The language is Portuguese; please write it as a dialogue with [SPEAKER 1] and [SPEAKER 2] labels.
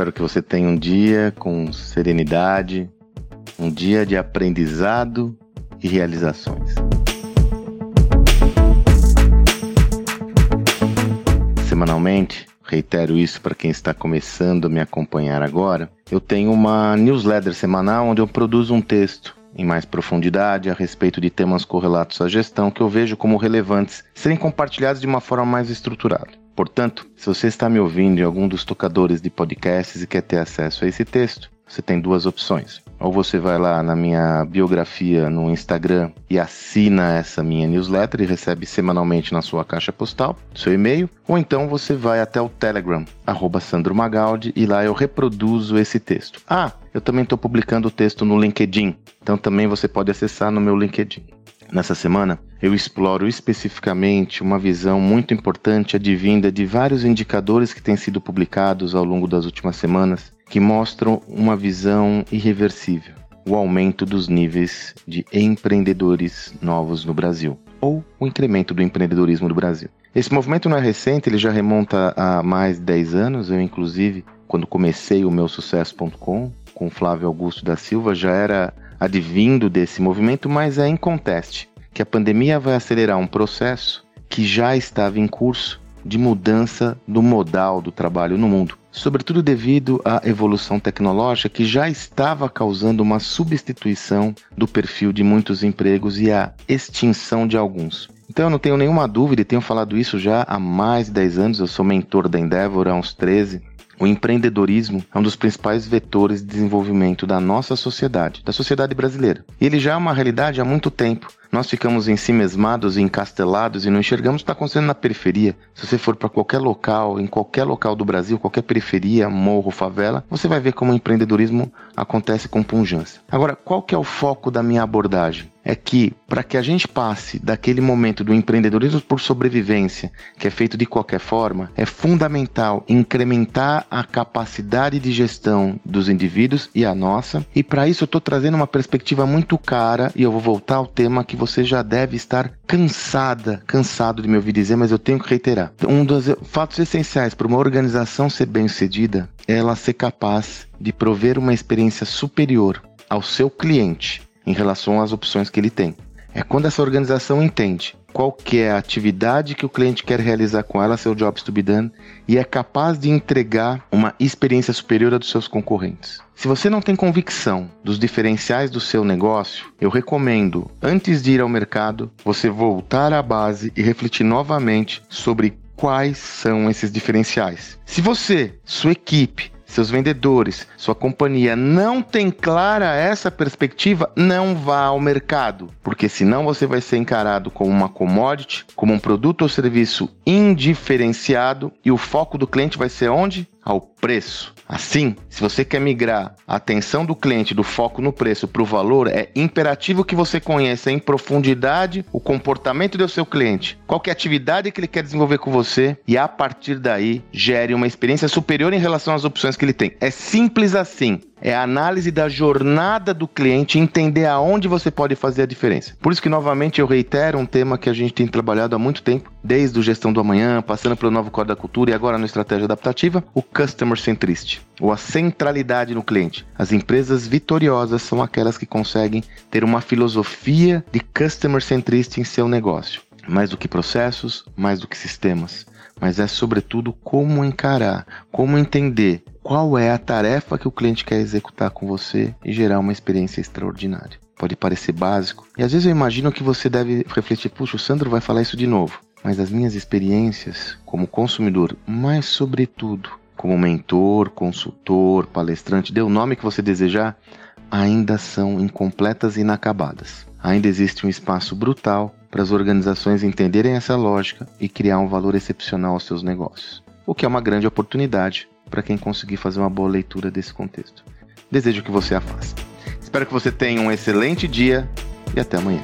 [SPEAKER 1] Espero que você tenha um dia com serenidade, um dia de aprendizado e realizações. Semanalmente, reitero isso para quem está começando a me acompanhar agora, eu tenho uma newsletter semanal onde eu produzo um texto em mais profundidade a respeito de temas correlatos à gestão que eu vejo como relevantes serem compartilhados de uma forma mais estruturada. Portanto, se você está me ouvindo em algum dos tocadores de podcasts e quer ter acesso a esse texto, você tem duas opções. Ou você vai lá na minha biografia no Instagram e assina essa minha newsletter e recebe semanalmente na sua caixa postal, seu e-mail, ou então você vai até o Telegram, arroba Sandro Magaldi, e lá eu reproduzo esse texto. Ah, eu também estou publicando o texto no LinkedIn, então também você pode acessar no meu LinkedIn. Nessa semana, eu exploro especificamente uma visão muito importante advinda de vários indicadores que têm sido publicados ao longo das últimas semanas que mostram uma visão irreversível: o aumento dos níveis de empreendedores novos no Brasil, ou o incremento do empreendedorismo no Brasil. Esse movimento não é recente, ele já remonta a mais de 10 anos. Eu, inclusive, quando comecei o meu sucesso.com com Flávio Augusto da Silva, já era advindo desse movimento, mas é inconteste que a pandemia vai acelerar um processo que já estava em curso de mudança do modal do trabalho no mundo sobretudo devido à evolução tecnológica que já estava causando uma substituição do perfil de muitos empregos e a extinção de alguns. Então eu não tenho nenhuma dúvida e tenho falado isso já há mais de 10 anos, eu sou mentor da Endeavor há uns 13. O empreendedorismo é um dos principais vetores de desenvolvimento da nossa sociedade, da sociedade brasileira. E ele já é uma realidade há muito tempo nós ficamos em si mesmados e encastelados e não enxergamos o que está acontecendo na periferia. Se você for para qualquer local, em qualquer local do Brasil, qualquer periferia, morro, favela, você vai ver como o empreendedorismo acontece com punjância. Agora, qual que é o foco da minha abordagem? É que para que a gente passe daquele momento do empreendedorismo por sobrevivência, que é feito de qualquer forma, é fundamental incrementar a capacidade de gestão dos indivíduos e a nossa. E para isso eu estou trazendo uma perspectiva muito cara e eu vou voltar ao tema que você já deve estar cansada, cansado de me ouvir dizer, mas eu tenho que reiterar. Um dos fatos essenciais para uma organização ser bem-sucedida é ela ser capaz de prover uma experiência superior ao seu cliente em relação às opções que ele tem. É quando essa organização entende qual que é a atividade que o cliente quer realizar com ela, seu jobs to be done, e é capaz de entregar uma experiência superior à dos seus concorrentes. Se você não tem convicção dos diferenciais do seu negócio, eu recomendo, antes de ir ao mercado, você voltar à base e refletir novamente sobre quais são esses diferenciais. Se você, sua equipe, seus vendedores, sua companhia não tem clara essa perspectiva, não vá ao mercado, porque senão você vai ser encarado como uma commodity, como um produto ou serviço indiferenciado e o foco do cliente vai ser onde? Ao preço. Assim, se você quer migrar a atenção do cliente do foco no preço para o valor, é imperativo que você conheça em profundidade o comportamento do seu cliente, qual é a atividade que ele quer desenvolver com você e a partir daí gere uma experiência superior em relação às opções que ele tem. É simples assim é a análise da jornada do cliente entender aonde você pode fazer a diferença. Por isso que, novamente, eu reitero um tema que a gente tem trabalhado há muito tempo, desde o Gestão do Amanhã, passando pelo novo Código da Cultura e agora na Estratégia Adaptativa, o Customer Centricity, ou a centralidade no cliente. As empresas vitoriosas são aquelas que conseguem ter uma filosofia de Customer Centricity em seu negócio. Mais do que processos, mais do que sistemas mas é sobretudo como encarar, como entender qual é a tarefa que o cliente quer executar com você e gerar uma experiência extraordinária. Pode parecer básico, e às vezes eu imagino que você deve refletir: puxa, o Sandro vai falar isso de novo. Mas as minhas experiências como consumidor, mas sobretudo como mentor, consultor, palestrante, dê o nome que você desejar, ainda são incompletas e inacabadas. Ainda existe um espaço brutal para as organizações entenderem essa lógica e criar um valor excepcional aos seus negócios, o que é uma grande oportunidade para quem conseguir fazer uma boa leitura desse contexto. Desejo que você a faça. Espero que você tenha um excelente dia e até amanhã.